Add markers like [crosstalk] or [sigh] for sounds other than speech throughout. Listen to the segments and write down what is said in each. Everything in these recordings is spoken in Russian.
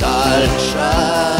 Дальше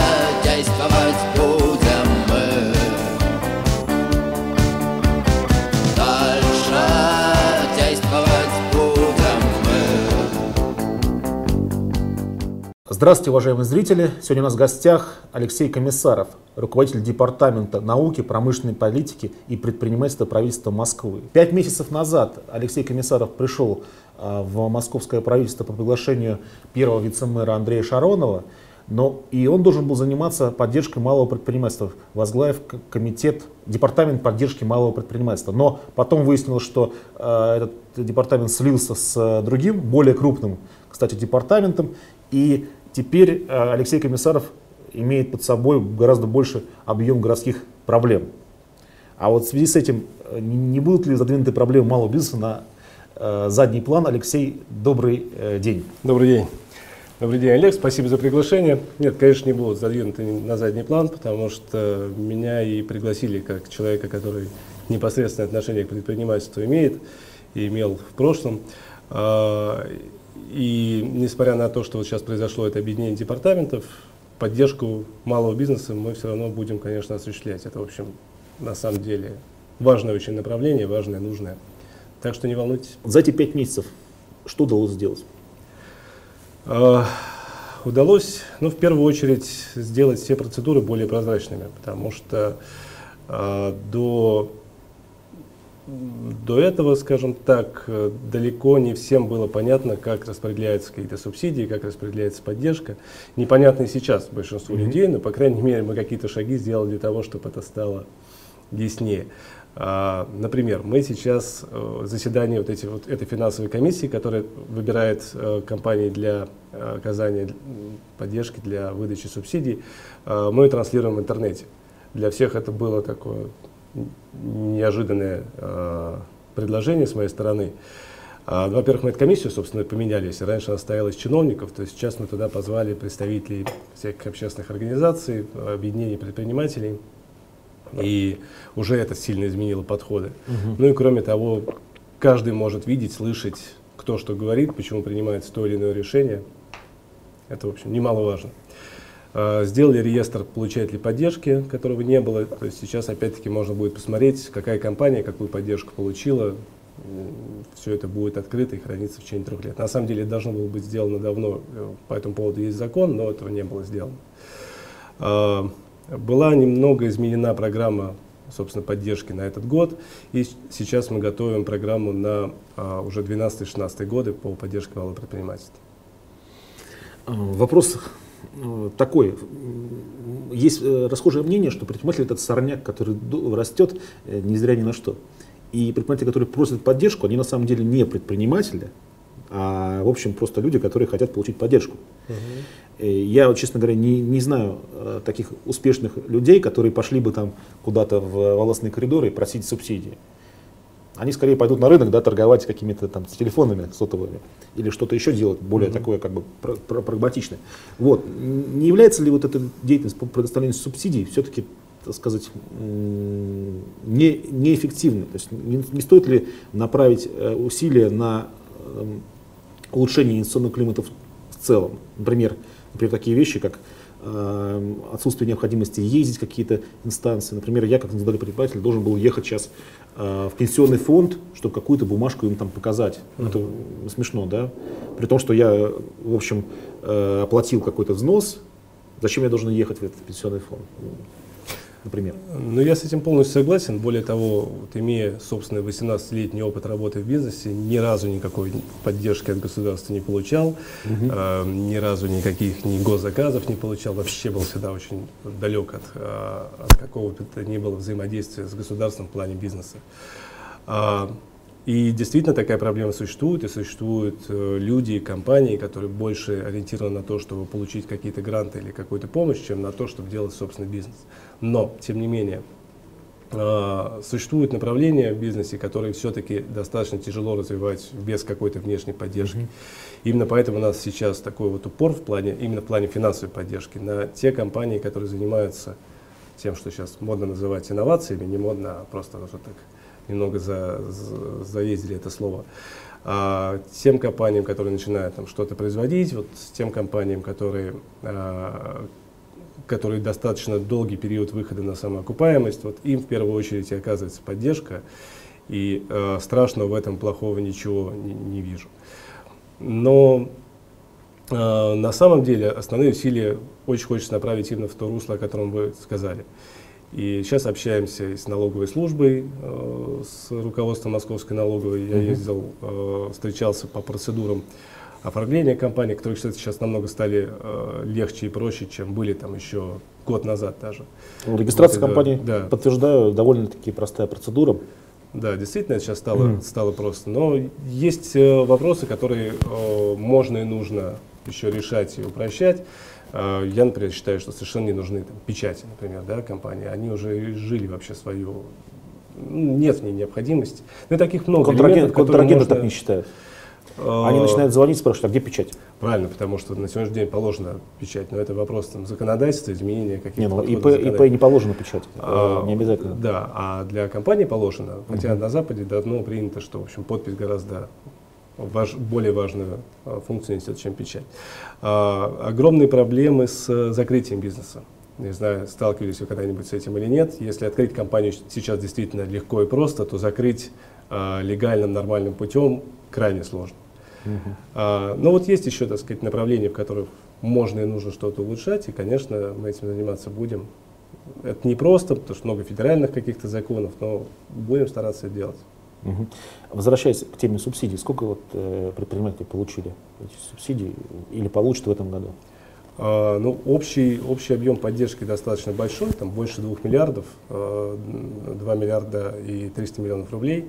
Здравствуйте, уважаемые зрители! Сегодня у нас в гостях Алексей Комиссаров, руководитель Департамента науки, промышленной политики и предпринимательства правительства Москвы. Пять месяцев назад Алексей Комиссаров пришел а, в московское правительство по приглашению первого вице-мэра Андрея Шаронова, но и он должен был заниматься поддержкой малого предпринимательства, возглавив комитет, департамент поддержки малого предпринимательства. Но потом выяснилось, что э, этот департамент слился с э, другим, более крупным, кстати, департаментом, и теперь э, Алексей Комиссаров имеет под собой гораздо больше объем городских проблем. А вот в связи с этим э, не будут ли задвинуты проблемы малого бизнеса на э, задний план? Алексей, добрый день. Добрый день. Добрый день, Олег. Спасибо за приглашение. Нет, конечно, не будут задвинуты на задний план, потому что меня и пригласили как человека, который непосредственное отношение к предпринимательству имеет и имел в прошлом. И несмотря на то, что вот сейчас произошло это объединение департаментов, поддержку малого бизнеса мы все равно будем, конечно, осуществлять. Это, в общем, на самом деле важное очень направление, важное, нужное. Так что не волнуйтесь. За эти пять месяцев что удалось сделать? А, Удалось, ну, в первую очередь, сделать все процедуры более прозрачными, потому что а, до, до этого, скажем так, э, далеко не всем было понятно, как распределяются какие-то субсидии, как распределяется поддержка. Непонятно и сейчас большинству Мгм. людей, но, по крайней мере, мы какие-то шаги сделали для того, чтобы это стало яснее. А, Например, мы сейчас э, заседание вот, эти, вот этой финансовой комиссии, которая выбирает э, компании для оказания поддержки, для выдачи субсидий, мы транслируем в интернете. Для всех это было такое неожиданное э, предложение с моей стороны. А, ну, Во-первых, мы эту комиссию, собственно, поменяли. Если раньше она стояла из чиновников, то сейчас мы туда позвали представителей всяких общественных организаций, объединений предпринимателей. И уже это сильно изменило подходы. Ну и кроме того, каждый может видеть, слышать, кто что говорит, почему принимается то или иное решение. Это, в общем, немаловажно. А, Сделали реестр получателей поддержки, которого не было. То есть сейчас опять-таки можно будет посмотреть, какая компания какую поддержку получила. Все это будет открыто и хранится в течение трех лет. На самом деле должно было быть сделано давно. э, По этому поводу есть закон, но этого не было сделано. А, Была немного изменена программа собственно, поддержки на этот год. И сейчас мы готовим программу на а, уже 12-16 годы по поддержке малого предпринимательства. Э, Вопрос э, такой. М, Есть э, расхожее мнение, что предприниматель это сорняк, который растет э, ни зря ни на что. И предприниматели, которые просят поддержку, они на самом деле не предприниматели, а в общем просто люди, которые хотят получить поддержку. Э, Я, честно говоря, не, не знаю э, таких успешных людей, которые пошли бы там куда-то в волосные коридоры и просить субсидии. Они скорее пойдут на рынок, да, торговать какими-то там телефонами сотовыми или что-то еще делать более такое как бы пра- пра- прагматичное. Вот. Не является ли вот эта деятельность по предоставлению субсидий все-таки, так сказать, не, неэффективной? То есть не, не стоит ли направить э, усилия на эм, улучшение инвестиционного климата в, целом? Например, например, такие вещи, как отсутствие необходимости ездить в какие-то инстанции. Например, я как индивидуальный предприниматель должен был ехать сейчас э, в пенсионный фонд, чтобы какую-то бумажку им там показать. Ну, Это смешно, да? При том, что я, в общем, э, оплатил какой-то взнос, зачем я должен ехать в этот пенсионный фонд? Например. Ну, я с этим полностью согласен. Более того, вот, имея, собственно, 18-летний опыт работы в бизнесе, ни разу никакой поддержки от государства не получал, э, ни разу никаких ни госзаказов не получал, вообще был всегда очень далек от, э, от какого-то ни было взаимодействия с государством в плане бизнеса. А, И действительно такая проблема существует, и существуют э, люди и компании, которые больше ориентированы на то, чтобы получить какие-то гранты или какую-то помощь, чем на то, чтобы делать собственный бизнес. Но, тем не менее, а, существуют направления в бизнесе, которые все-таки достаточно тяжело развивать без какой-то внешней поддержки. Именно поэтому у нас сейчас такой вот упор в плане, именно в плане финансовой поддержки на те компании, которые занимаются тем, что сейчас модно называть инновациями, не модно, а просто вот так немного за, за- заездили это слово. А, тем компаниям, которые начинают там что-то производить, вот тем компаниям, которые, а, которые достаточно долгий период выхода на самоокупаемость, вот им в первую очередь и оказывается поддержка, и а, страшного в этом плохого ничего не, не вижу. Но а, на самом деле основные усилия очень хочется направить именно в то русло, о котором вы сказали. И сейчас общаемся и с налоговой службой, э, с руководством Московской налоговой. Я ездил, э, встречался по процедурам оформления компании, которые, кстати, сейчас намного стали э, легче и проще, чем были там еще год назад даже. Ну, Регистрация Вот, компании, да. подтверждаю, довольно-таки простая процедура. Да, действительно, это сейчас стало, Мгм. стало просто. Но есть э, вопросы, которые э, можно и нужно еще решать и упрощать. Э, я, например, считаю, что совершенно не нужны там, печати, например, да, компании. Они уже жили вообще свою... ну, Нет в ней необходимости. Но таких много Контрагент, контрагенты можно, так не считают. Э, Они начинают звонить, спрашивают, а где печать? Правильно, потому что на сегодняшний день положено печать, но это вопрос там, законодательства, изменения каких-то Не, ну, ИП. ИП не положено печать, А, не обязательно. Да, а для компании положено, хотя на Западе давно принято, что в общем, подпись гораздо важ- более важную а, функцию несет, чем печать. А, огромные проблемы с э, закрытием бизнеса. Не знаю, сталкивались вы когда-нибудь с этим или нет. Если открыть компанию сейчас действительно легко и просто, то закрыть а, легальным, нормальным путем крайне сложно. А, но вот есть еще, так сказать, направления, в которых можно и нужно что-то улучшать, и, конечно, мы этим заниматься будем. Это не просто, потому что много федеральных каких-то законов, но будем стараться это делать. Мгм. Возвращаясь к теме субсидий, сколько вот, э, предприниматели получили эти субсидии или получат в этом году? А, ну, общий, общий объем поддержки достаточно большой, там больше 2 миллиардов, а, 2 миллиарда и 300 миллионов рублей.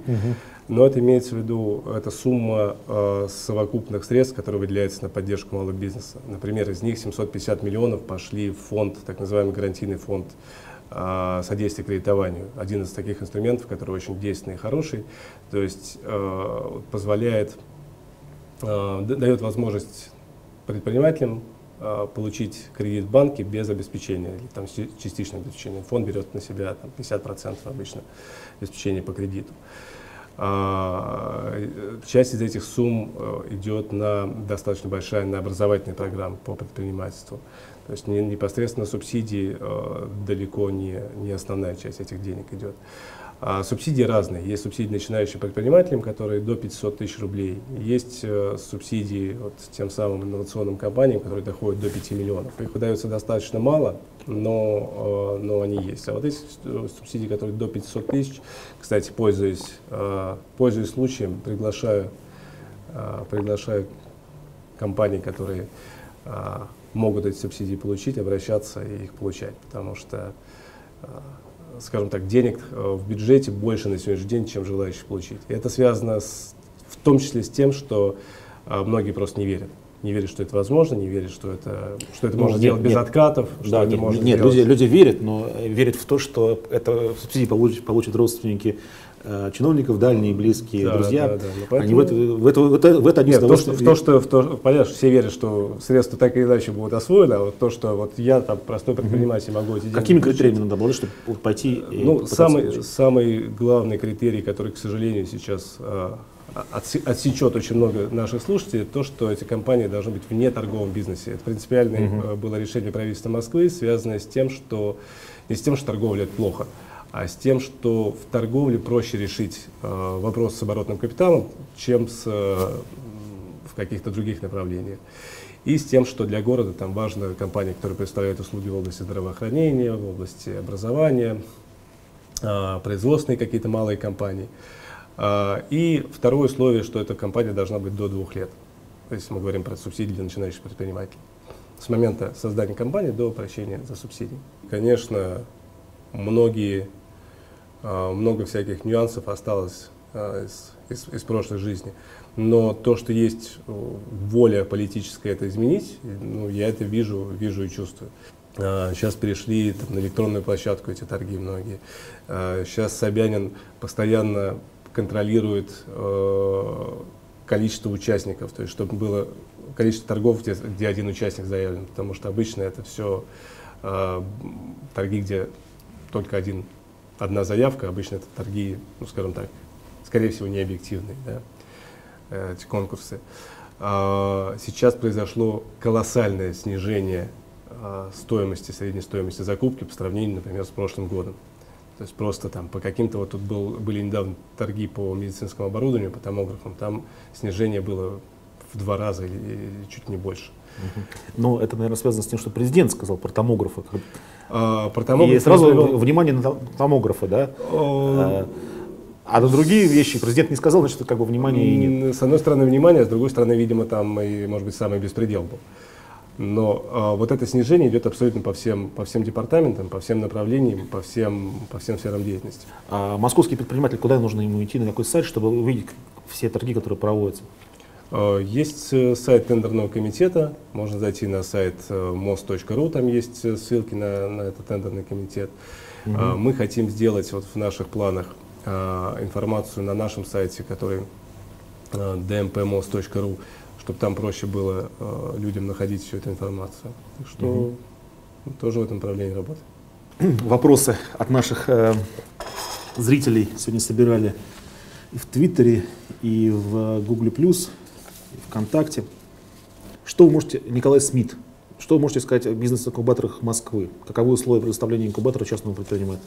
Но это имеется в виду, это сумма а, совокупных средств, которые выделяются на поддержку малого бизнеса. Например, из них 750 миллионов пошли в фонд, так называемый гарантийный фонд а, содействия кредитованию. Один из таких инструментов, который очень действенный и хороший, то есть а, позволяет, а, дает возможность предпринимателям а, получить кредит в банке без обеспечения, или там частичное обеспечение. Фонд берет на себя там, 50% обычно обеспечения по кредиту. А, э, Часть из этих сумм э, идет на достаточно большая на образовательные программы по предпринимательству. То есть не- непосредственно субсидии э, далеко не, не основная часть этих денег идет. А субсидии разные. Есть субсидии начинающим предпринимателям, которые до 500 тысяч рублей. Есть э, субсидии вот, тем самым инновационным компаниям, которые доходят до 5 миллионов. Их выдается достаточно мало, но, э, но они есть. А вот эти субсидии, которые до 500 тысяч, кстати, пользуясь, э, пользуясь случаем, приглашаю, э, приглашаю компании, которые могут эти субсидии получить, обращаться и их получать, потому что скажем так, денег э, в бюджете больше на сегодняшний день, чем желающих получить. И это связано с, в том числе с тем, что э, многие просто не верят. Не верят, что это возможно, не верят, что это, что это Ну, можно нет, сделать без нет. откатов, что Да, это нет, можно нет, люди, люди верят, но э, верят в то, что это субсидии получат, получат родственники чиновников, дальние, близкие, Да, друзья. да, да. Ну, Они поэтому- в это, в это, в это, в это Нет, то, что, в то, что, в то, понятно, что все верят, что средства так или иначе будут освоены, а вот то, что вот я, там, простой предприниматель, могу эти деньги Какими получить. критериями надо обладать, чтобы пойти и Ну, самый, получить? самый главный критерий, который, к сожалению, сейчас а, отсе- отсечет очень много наших слушателей, то, что эти компании должны быть вне торговом бизнесе. Это принципиальное э, было решение правительства Москвы, связанное с тем, что не с тем, что торговля это плохо, а с тем, что в торговле проще решить э, вопрос с оборотным капиталом, чем с, э, в каких-то других направлениях. И с тем, что для города там важна компания, которая представляет услуги в области здравоохранения, в области образования, а, производственные какие-то малые компании. А, И второе условие, что эта компания должна быть до двух лет. Есть мы говорим про субсидии для начинающих предпринимателей. С момента создания компании до обращения за субсидии. Конечно, многие, много всяких нюансов осталось а, из, из- из прошлой жизни. Но то, что есть э, воля политическая это изменить, ну, я это вижу, вижу и чувствую. А, Сейчас перешли там, на электронную площадку эти торги многие. А, Сейчас Собянин постоянно контролирует э, количество участников, то есть чтобы было количество торгов, где, где один участник заявлен, потому что обычно это все торги, где только один, одна заявка, обычно это торги, ну скажем так, скорее всего, не объективные. Да? э, эти конкурсы. А, сейчас произошло колоссальное снижение а, стоимости, средней стоимости закупки по сравнению, например, с прошлым годом. То есть просто там по каким-то, вот тут был, были недавно торги по медицинскому оборудованию, по томографам, там снижение было в два раза или, чуть не больше. Но это, наверное, связано с тем, что президент сказал про томографы. А, про томографы И сразу внимание на том- томографы, да? О, А, А на другие вещи президент не сказал, значит, как бы внимания и нет. С одной стороны внимание, с другой стороны, видимо, там и, может быть, самый беспредел был. Но а, вот это снижение идет абсолютно по всем, по всем департаментам, по всем направлениям, по всем, по всем сферам деятельности. А московский предприниматель, куда нужно ему идти, на какой сайт, чтобы увидеть все торги, которые проводятся? А, Есть э, сайт тендерного комитета, можно зайти на сайт э, мост.ру, там есть э, ссылки на, на этот тендерный комитет. А, Мы хотим сделать вот в наших планах информацию на нашем сайте, который dmpmost.ru, чтобы там проще было людям находить всю эту информацию. Так что тоже в этом направлении работаем. [clears throat] Вопросы от наших э, зрителей сегодня собирали и в Твиттере, и в Гугле+, и ВКонтакте. Что вы можете, Николай Смит, что вы можете сказать о бизнес-инкубаторах Москвы? Каковы условия предоставления инкубатора частному предпринимателю?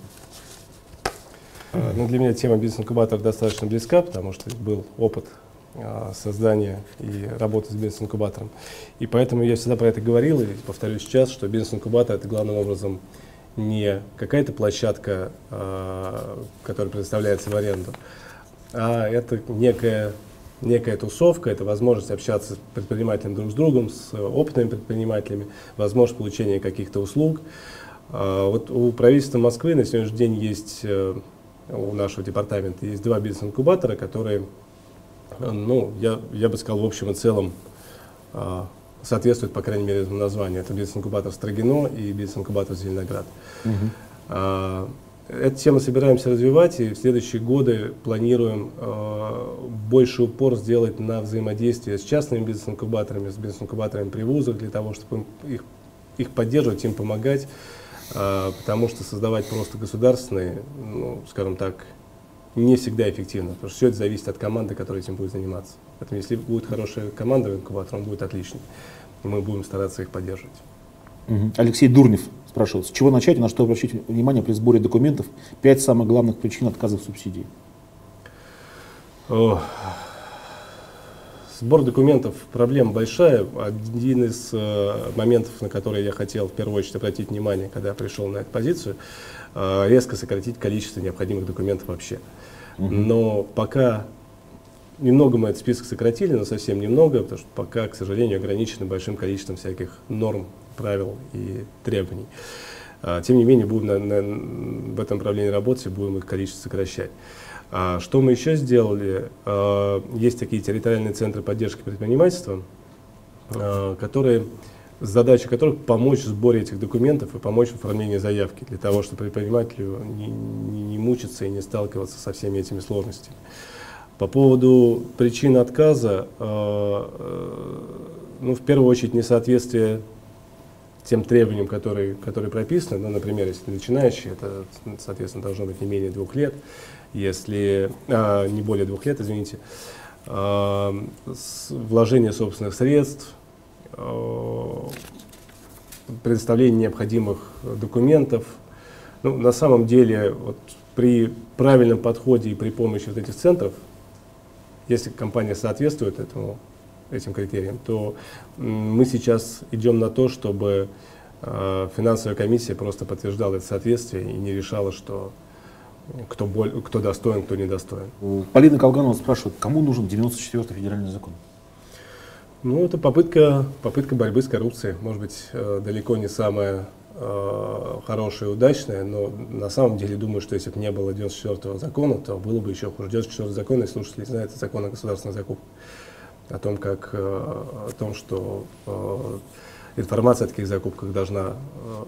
А, Ну, для меня тема бизнес-инкубатора достаточно близка, потому что был опыт а, создания и работы с бизнес-инкубатором. И поэтому я всегда про это говорил и повторю сейчас, что бизнес-инкубатор это главным образом не какая-то площадка, а, которая предоставляется в аренду, а это некая, некая тусовка, это возможность общаться с предпринимателями друг с другом, с опытными предпринимателями, возможность получения каких-то услуг. А, Вот у правительства Москвы на сегодняшний день есть, э, у нашего департамента, есть два бизнес-инкубатора, которые, э, ну, я, я бы сказал, в общем и целом а, соответствуют, по крайней мере, этому названию. Это бизнес-инкубатор Строгино и бизнес-инкубатор Зеленоград. А, Эту тему собираемся развивать, и в следующие годы планируем э, больше упор сделать на взаимодействие с частными бизнес-инкубаторами, с бизнес-инкубаторами при вузах, для того, чтобы их, их поддерживать, им помогать, э, потому что создавать просто государственные, ну, скажем так, не всегда эффективно, потому что все это зависит от команды, которая этим будет заниматься. Поэтому если будет хорошая команда в инкубаторе, он будет отличный, мы будем стараться их поддерживать. Алексей Дурнев спрашивал, с чего начать и на что обращать внимание при сборе документов? Пять самых главных причин отказа в субсидии. О, Сбор документов проблема большая. Один из э, моментов, на который я хотел в первую очередь обратить внимание, когда я пришел на эту позицию, э, резко сократить количество необходимых документов вообще. Но пока немного мы этот список сократили, но совсем немного, потому что пока, к сожалению, ограничены большим количеством всяких норм, правил и требований. А, Тем не менее, будем на- на- в этом направлении работать и будем их количество сокращать. А Что мы еще сделали? А, Есть такие территориальные центры поддержки предпринимательства, которые, задача которых помочь в сборе этих документов и помочь в оформлении заявки, для того, чтобы предпринимателю не, не- не мучиться и не сталкиваться со всеми этими сложностями. По поводу причин отказа, а, э, ну, в первую очередь, несоответствие тем требованиям, которые, которые прописаны. Ну, например, если начинающий, это, соответственно, должно быть не менее двух лет. Если а, не более двух лет, извините, а, с- вложение собственных средств, а, предоставление необходимых документов. Ну, на самом деле, вот при правильном подходе и при помощи вот этих центров, если компания соответствует этому, этим критериям, то мы сейчас идем на то, чтобы э, финансовая комиссия просто подтверждала это соответствие и не решала, что кто, боль, кто достоин, кто недостоин. Полина Колганова спрашивает, кому нужен 94-й федеральный закон? Ну, это попытка, попытка борьбы с коррупцией. Может быть, э, далеко не самая э, хорошая и удачная, но на самом деле думаю, что если бы не было 94-го закона, то было бы еще хуже. 94-й закон, если слушатели знают, это закон о государственных закупках. О том, как, э, о том, что э, информация о таких закупках должна э,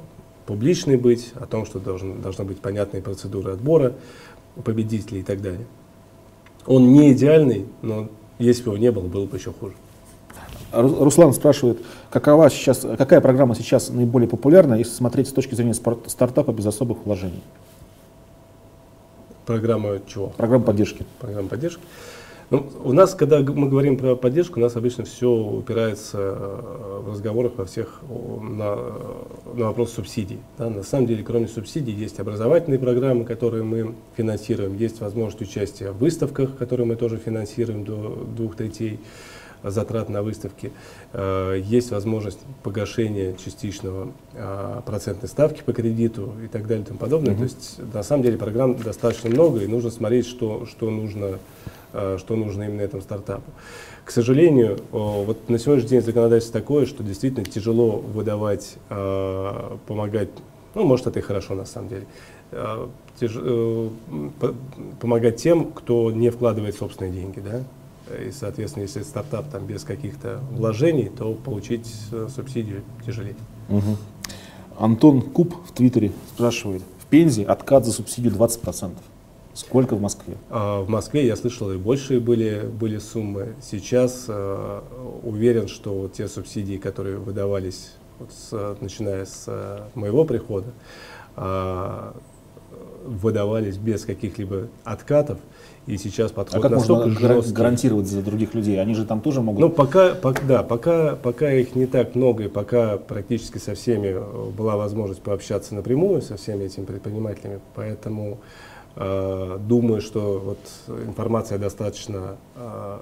публичной быть, о том, что должен, должна быть понятные процедуры отбора победителей и так далее. Он не идеальный, но если бы его не было, было бы еще хуже. Ру- Руслан спрашивает, какова сейчас, какая программа сейчас наиболее популярна, если смотреть с точки зрения стартапа без особых вложений? Программа чего? Программа поддержки. Программа поддержки. Ну, у нас, когда мы говорим про поддержку, у нас обычно все упирается э, в разговорах во всех на, на вопрос субсидий. Да? На самом деле, кроме субсидий, есть образовательные программы, которые мы финансируем, есть возможность участия в выставках, которые мы тоже финансируем до двух третей затрат на выставки. Э, есть возможность погашения частичного э, процентной ставки по кредиту и так далее и тому подобное. Mm-hmm. То есть, на самом деле, программ достаточно много, и нужно смотреть, что, что нужно Э, что нужно именно этому стартапу. К сожалению, вот на сегодняшний день законодательство такое, что действительно тяжело выдавать, э, помогать, ну, может, это и хорошо на самом деле, э, помогать тем, кто не вкладывает собственные деньги, да, и, соответственно, если стартап там без каких-то вложений, то получить субсидию тяжелее. Угу. Антон Куб в Твиттере спрашивает, в Пензе откат за субсидию 20%. Сколько в Москве? А, в Москве я слышал и большие были, были суммы. Сейчас э, уверен, что те субсидии, которые выдавались, вот с, начиная с э, моего прихода, э, выдавались без каких-либо откатов. И сейчас подход а как можно жесткий. гарантировать за других людей? Они же там тоже могут... Ну, пока, пока, да, пока, пока их не так много, и пока практически со всеми была возможность пообщаться напрямую, со всеми этими предпринимателями, поэтому Э, думаю, что вот информация достаточно, э,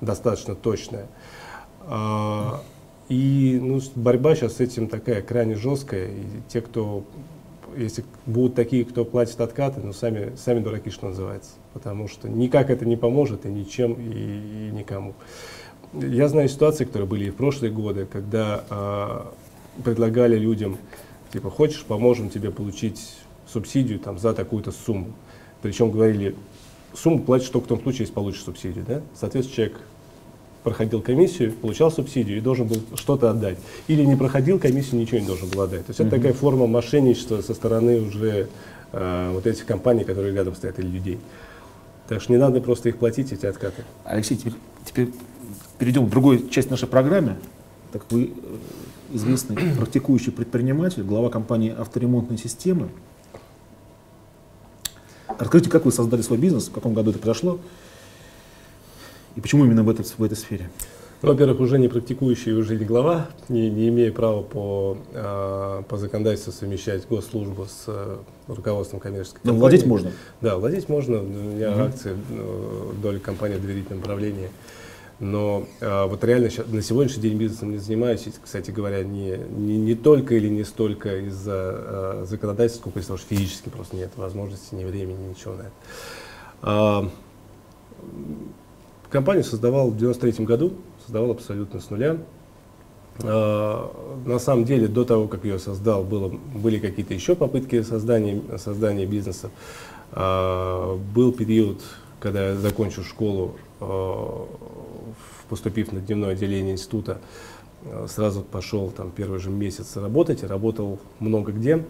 достаточно точная. Э, и ну, борьба сейчас с этим такая крайне жесткая. И те, кто, если будут такие, кто платит откаты, ну сами, сами дураки, что называется. Потому что никак это не поможет и ничем, и, и никому. Я знаю ситуации, которые были и в прошлые годы, когда э, предлагали людям, типа, хочешь, поможем тебе получить субсидию там, за такую-то сумму. Причем говорили, сумму платишь только в том случае, если получишь субсидию. Да? Соответственно, человек проходил комиссию, получал субсидию и должен был что-то отдать. Или не проходил комиссию, ничего не должен был отдать. То есть uh-huh. это такая форма мошенничества со стороны уже э, вот этих компаний, которые рядом стоят, или людей. Так что не надо просто их платить, эти откаты. Алексей, теперь, теперь перейдем к другой части нашей программы. Так вы э, известный практикующий предприниматель, глава компании «Авторемонтные системы». Расскажите, как вы создали свой бизнес, в каком году это произошло, и почему именно в, этой в этой сфере? Ну, во-первых, уже не практикующий, уже не глава, не, не имея права по, э, по законодательству совмещать госслужбу с э, руководством коммерческой компании. Но владеть можно? Да, владеть можно. У меня угу. акции, э, доля компании в доверительном управлении. Но а, вот реально сейчас, на сегодняшний день бизнесом не занимаюсь, кстати говоря, не, не, не только или не столько из-за а, законодательства, сколько из-за того, что физически просто нет возможности, ни времени, ничего на это. А, компанию создавал в 93 году, создавал абсолютно с нуля. А, на самом деле, до того, как ее создал, было, были какие-то еще попытки создания, создания бизнеса. А, был период, когда я закончил школу, а, поступив на дневное отделение института, э, сразу пошел там первый же месяц работать, работал много где.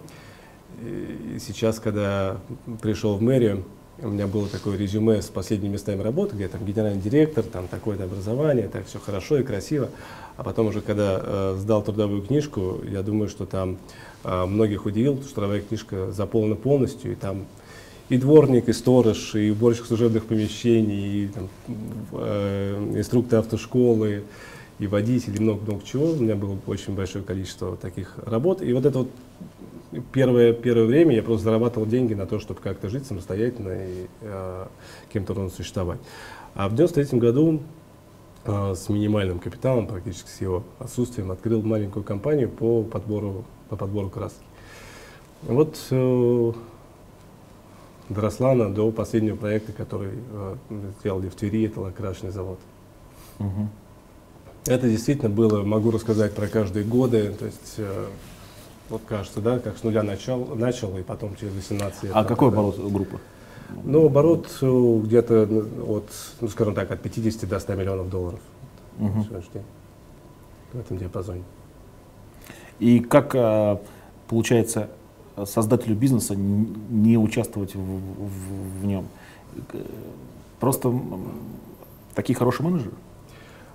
И сейчас, когда пришел в мэрию, у меня было такое резюме с последними местами работы, где там генеральный директор, там такое-то образование, так все хорошо и красиво. А потом уже, когда э, сдал трудовую книжку, я думаю, что там э, многих удивил, что трудовая книжка заполнена полностью, и там и дворник, и сторож, и уборщик служебных помещений, и там, э, инструктор автошколы, и водитель, и много-много чего. У меня было очень большое количество таких работ. И вот это вот первое, первое время я просто зарабатывал деньги на то, чтобы как-то жить самостоятельно и э, кем-то ровно существовать. А в 93 году э, с минимальным капиталом, практически с его отсутствием, открыл маленькую компанию по подбору, по подбору краски. Вот э, доросла она до последнего проекта, который э, сделали в Твери, это лакрашный завод. Угу. Это действительно было, могу рассказать про каждые годы, то есть э, вот кажется, да, как с нуля начал, начал и потом через 18 лет. А какой оборот группы? Ну, оборот э, где-то ну, от, ну, скажем так, от 50 до 100 миллионов долларов угу. в этом диапазоне. И как а, получается создателю бизнеса не участвовать в, в, в нем? Просто такие хорошие менеджеры?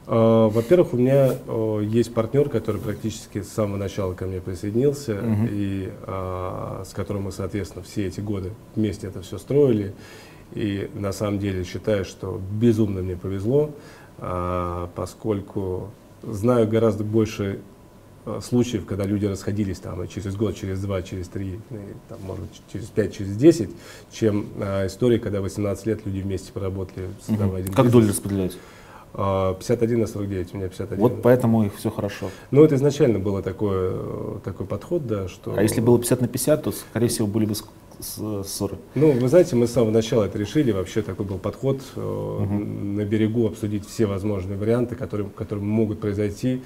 А, во-первых, у меня есть партнер, который практически с самого начала ко мне присоединился, uh-huh. и а, с которым мы, соответственно, все эти годы вместе это все строили. И на самом деле считаю, что безумно мне повезло, а, поскольку знаю гораздо больше случаев, когда люди расходились там через год, через два, через три, там, может через пять, через десять, чем а, истории, когда 18 лет люди вместе поработали, создавая один Как бизнес. доли распределяются? А, 51 на 49, у меня 51. Вот поэтому их все хорошо. Ну, это изначально было такое, э, такой подход, да, что... А если было 50 на 50, то, скорее всего, были бы ссоры. Ну, вы знаете, мы с самого начала это решили, вообще такой был подход э, на берегу обсудить все возможные варианты, которые, которые могут произойти, э,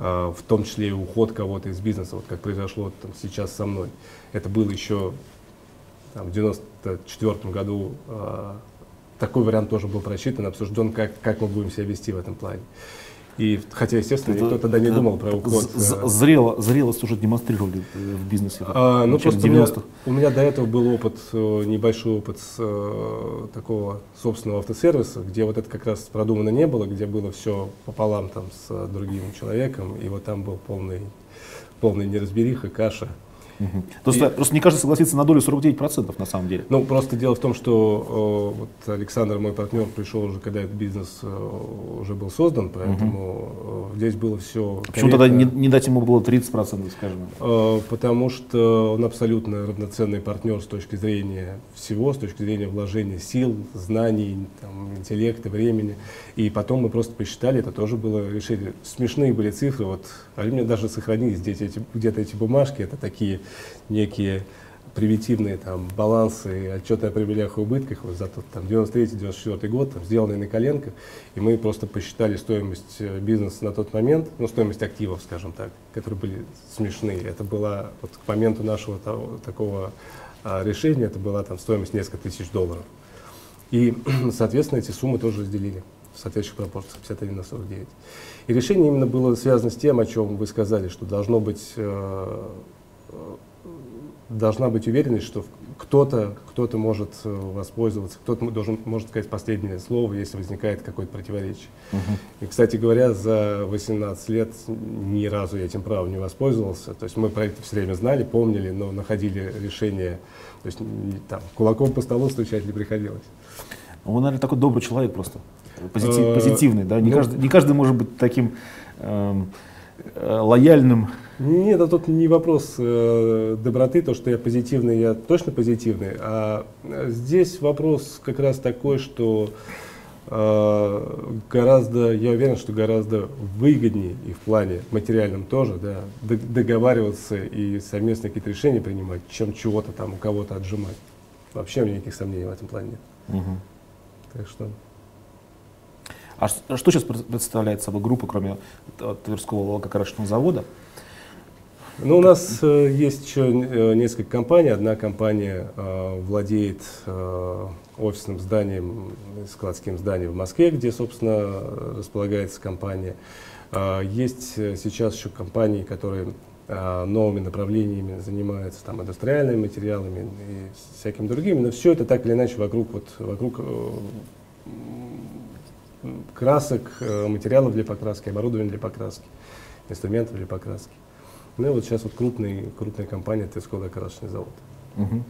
в том числе и уход кого-то из бизнеса, вот как произошло там, сейчас со мной. Это было еще там, в 94 году, э, такой вариант тоже был просчитан, обсужден, как, как мы будем себя вести в этом плане. И хотя, естественно, никто тогда не это думал про уход. э, Зрело, зрелость уже демонстрировали э, в бизнесе. А, ну просто у меня, 90-х. у меня до этого был опыт, э, небольшой опыт с, э, такого собственного автосервиса, где вот это как раз продумано не было, где было все пополам там с другим человеком, и вот там был полный, полный неразбериха, каша. Мгм. Просто, просто не каждый согласится на долю 49% на самом деле. Ну, просто дело в том, что э, вот Александр, мой партнер, пришел уже, когда этот бизнес э, уже был создан, поэтому э, здесь было все. Почему тогда не, не дать ему было 30%, скажем? Э, Потому что он абсолютно равноценный партнер с точки зрения всего, с точки зрения вложения сил, знаний, там, интеллекта, времени. И потом мы просто посчитали, это тоже было решение. Смешные были цифры, вот, а у меня даже сохранились где-то эти, где-то эти бумажки, это такие некие примитивные там балансы, отчеты о прибылях и убытках вот за тот там 93-94 год, там, сделанные на коленках, и мы просто посчитали стоимость э, бизнеса на тот момент, ну, стоимость активов, скажем так, которые были смешные. Это была вот к моменту нашего того- такого а, решения, это была там стоимость несколько тысяч долларов. И, [clears throat] соответственно, эти суммы тоже разделили в соответствующих пропорциях 51 на 49. И решение именно было связано с тем, о чем вы сказали, что должно быть э, должна быть уверенность, что кто-то кто может э, воспользоваться, кто-то должен, может сказать последнее слово, если возникает какое-то противоречие. И, кстати говоря, за 18 лет ни разу я этим правом не воспользовался. То есть мы про это все время знали, помнили, но находили решение, то есть там, кулаком по столу стучать не приходилось. Ну, Вы, наверное, такой добрый человек просто. Позити- Э, позитивный, да? Не, ну- каждый, не каждый может быть таким эм, э, лояльным. Нет, а тут не вопрос э, доброты, то, что я позитивный, я точно позитивный, а здесь вопрос как раз такой, что э, гораздо, я уверен, что гораздо выгоднее и в плане материальном тоже, да, договариваться и совместно какие-то решения принимать, чем чего-то там у кого-то отжимать. Вообще у меня никаких сомнений в этом плане нет. Мгм. Так что А что сейчас пред- представляет собой группа, кроме Тверского волококрашенного завода? Ну, у нас э, есть еще э, несколько компаний. Одна компания э, владеет э, офисным зданием, складским зданием в Москве, где, собственно, располагается компания. Э, есть э, сейчас еще компании, которые новыми направлениями занимаются, там, индустриальными материалами и всякими другими. Но все это так или иначе вокруг, вот, вокруг красок, материалов для покраски, оборудования для покраски, инструментов для покраски. Ну и вот сейчас вот крупный, крупная компания Тверской красочный завод. Мгм.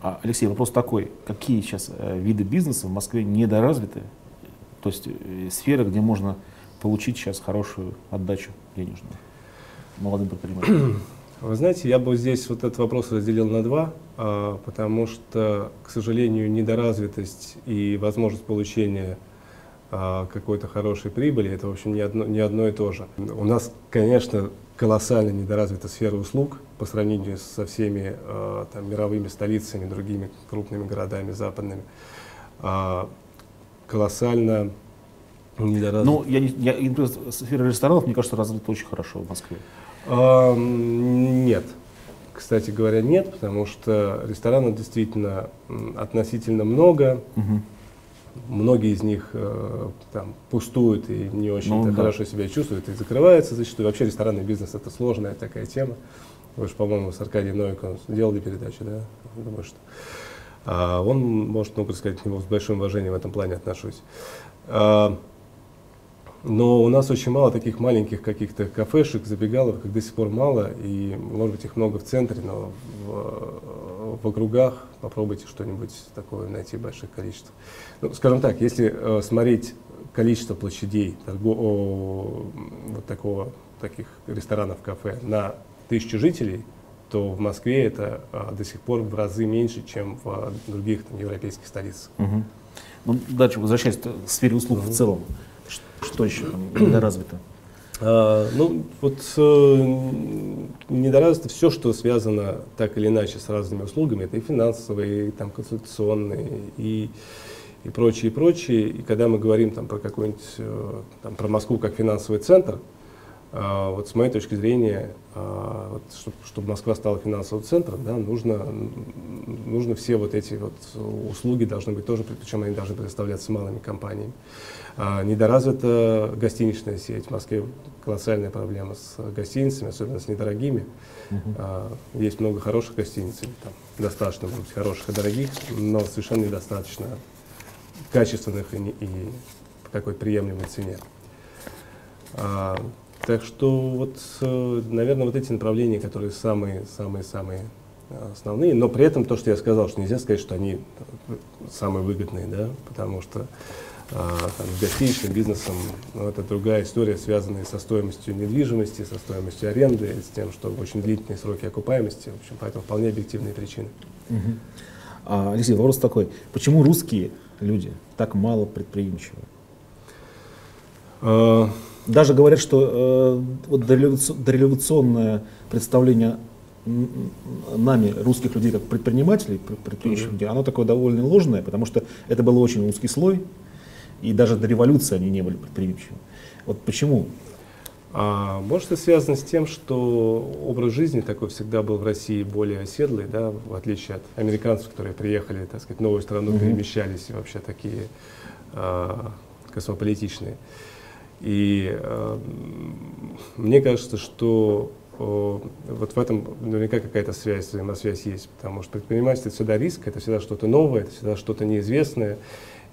А, Алексей, вопрос такой. Какие сейчас э, виды бизнеса в Москве недоразвиты? То есть э, сферы, где можно получить сейчас хорошую отдачу денежную молодым предпринимателям? [clears throat] Вы знаете, я бы здесь вот этот вопрос разделил на два, а, потому что, к сожалению, недоразвитость и возможность получения какой-то хорошей прибыли, это, в общем, не одно, не одно и то же. У нас, конечно, колоссально недоразвита сфера услуг по сравнению со всеми а, там, мировыми столицами, другими крупными городами западными. А, колоссально недоразвита. Ну, я, не, я, например, сфера ресторанов, мне кажется, развита очень хорошо в Москве. А, Нет. Кстати говоря, нет, потому что ресторанов действительно относительно много. Мгм. Многие из них э, там пустуют и не очень Ну, да. хорошо себя чувствуют и закрываются зачастую. Вообще ресторанный бизнес это сложная такая тема. Вы же, по-моему, с Аркадием Новиковым делали передачу, да? Думаю, что. А, он может много сказать, к нему с большим уважением в этом плане отношусь. А, но у нас очень мало таких маленьких каких-то кафешек, забегаловок, их до сих пор мало, и может быть их много в центре, но в, в округах попробуйте что-нибудь такое найти в больших количествах. Ну, скажем так, если э, смотреть количество площадей торго, о, вот такого, таких ресторанов, кафе на тысячу жителей, то в Москве это а, до сих пор в разы меньше, чем в а, других там, европейских столицах. Угу. Ну, дальше возвращаясь к сфере услуг угу. в целом, что еще там [clears throat] недоразвито? А, ну, вот э, недоразвито все, что связано так или иначе с разными услугами, это и финансовые, и там, консультационные, и, и прочее, и прочее. И когда мы говорим там, про какой-нибудь, э, там, про Москву как финансовый центр, вот с моей точки зрения, а, вот, чтобы, Москва стала финансовым центром, да, нужно, нужно все вот эти вот услуги должны быть тоже, причем они должны предоставляться малыми компаниями. А, недоразвита гостиничная сеть. В Москве колоссальная проблема с гостиницами, особенно с недорогими. Uh-huh. Есть много хороших гостиниц, там, достаточно может быть, хороших и дорогих, но совершенно недостаточно качественных и, и по какой-то приемлемой цене. Так что вот, э, наверное, вот эти направления, которые самые-самые-самые э, основные, но при этом то, что я сказал, что нельзя сказать, что они э, самые выгодные, да, потому что там, с гостиничным бизнесом ну, это другая история, связанная со стоимостью недвижимости, со стоимостью аренды, с тем, что очень длительные сроки окупаемости, в общем, поэтому вполне объективные причины. Угу. А, Алексей, вопрос такой, почему русские люди так мало предприимчивы? А, даже говорят, что э, вот дореволюционное представление нами, русских людей, как предпринимателей, предпринимателей, mm-hmm. оно такое довольно ложное, потому что это был очень узкий слой, и даже до революции они не были предприимчивыми. Вот почему? А, может, это связано с тем, что образ жизни такой всегда был в России более оседлый, да, в отличие от американцев, которые приехали, так сказать, в новую страну, перемещались и вообще такие а, космополитичные. И э, мне кажется, что э, вот в этом наверняка какая-то связь, взаимосвязь есть, потому что предпринимательство это всегда риск, это всегда что-то новое, это всегда что-то неизвестное.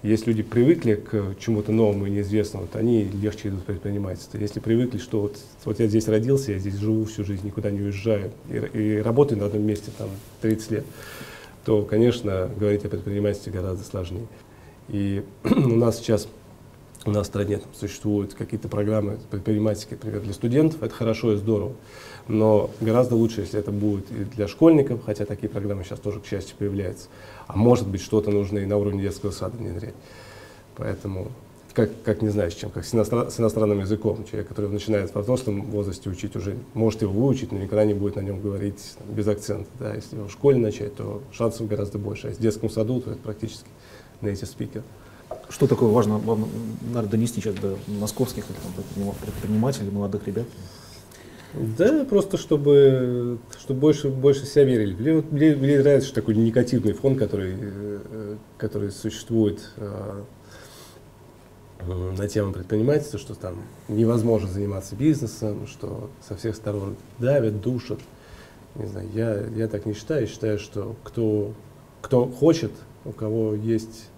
Если люди привыкли к чему-то новому и неизвестному, то они легче идут в предпринимательство. Если привыкли, что вот, вот я здесь родился, я здесь живу всю жизнь, никуда не уезжаю и, и работаю на одном месте там 30 лет, то, конечно, говорить о предпринимательстве гораздо сложнее. И [clears throat] у нас сейчас у нас в стране там, существуют какие-то программы предпринимательские, например, для студентов, это хорошо и здорово. Но гораздо лучше, если это будет и для школьников, хотя такие программы сейчас тоже, к счастью, появляются. А может быть, что-то нужно и на уровне детского сада внедрять. Поэтому, как, как не знаю, с чем, как с, иностран, с иностранным языком. Человек, который начинает в взрослом возрасте учить, уже может его выучить, но никогда не будет на нем говорить там, без акцента. Да? Если в школе начать, то шансов гораздо больше. А в детском саду, то это практически native speaker. Что такое важно, вам надо донести сейчас до московских предпринимателей, молодых ребят? Да, просто чтобы, чтобы больше, больше себя верили. Мне, мне, мне нравится такой негативный фон, который, э, который существует э, на тему предпринимательства, что там невозможно заниматься бизнесом, что со всех сторон давят, душат. Не знаю, я, я так не считаю. Я считаю, что кто, кто хочет, у кого есть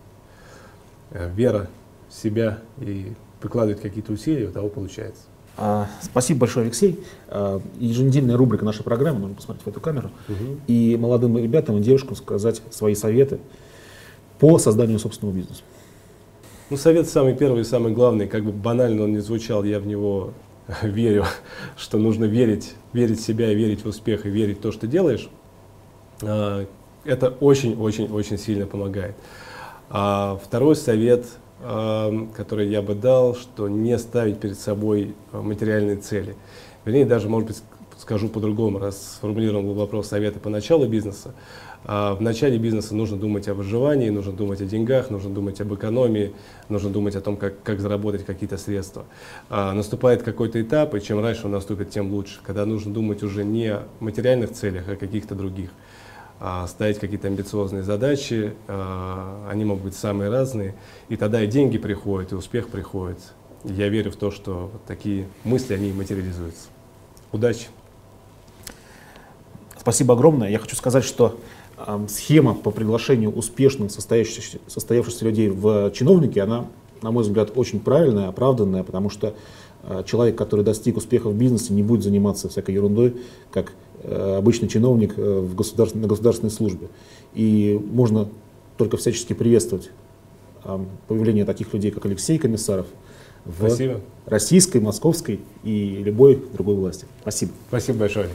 вера в себя и прикладывать какие-то усилия, у того получается. А, спасибо большое, Алексей. А, еженедельная рубрика нашей программы, нужно посмотреть в эту камеру, угу. и молодым ребятам и девушкам сказать свои советы по созданию собственного бизнеса. Ну, совет самый первый и самый главный, как бы банально он не звучал, я в него [laughs] верю, что нужно верить, верить в себя и верить в успех, и верить в то, что делаешь. А, это очень-очень-очень сильно помогает. А второй совет, эм, который я бы дал, что не ставить перед собой э, материальные цели. Вернее, даже, может быть, скажу по-другому, раз сформулирован был вопрос совета по началу бизнеса. А в начале бизнеса нужно думать о выживании, нужно думать о деньгах, нужно думать об экономии, нужно думать о том, как, как заработать какие-то средства. А наступает какой-то этап, и чем раньше он наступит, тем лучше, когда нужно думать уже не о материальных целях, а о каких-то других. А, ставить какие-то амбициозные задачи, а, они могут быть самые разные, и тогда и деньги приходят, и успех приходит. Я верю в то, что такие мысли, они материализуются. Удачи! Спасибо огромное. Я хочу сказать, что э, схема по приглашению успешных состоявшихся, состоявшихся людей в чиновники, она, на мой взгляд, очень правильная, оправданная, потому что человек, который достиг успеха в бизнесе, не будет заниматься всякой ерундой, как э, обычный чиновник э, в государствен- на государственной службе. И можно только всячески приветствовать а, появление таких людей, как Алексей Комиссаров, в Спасибо. российской, московской и любой другой власти. Спасибо. Спасибо большое.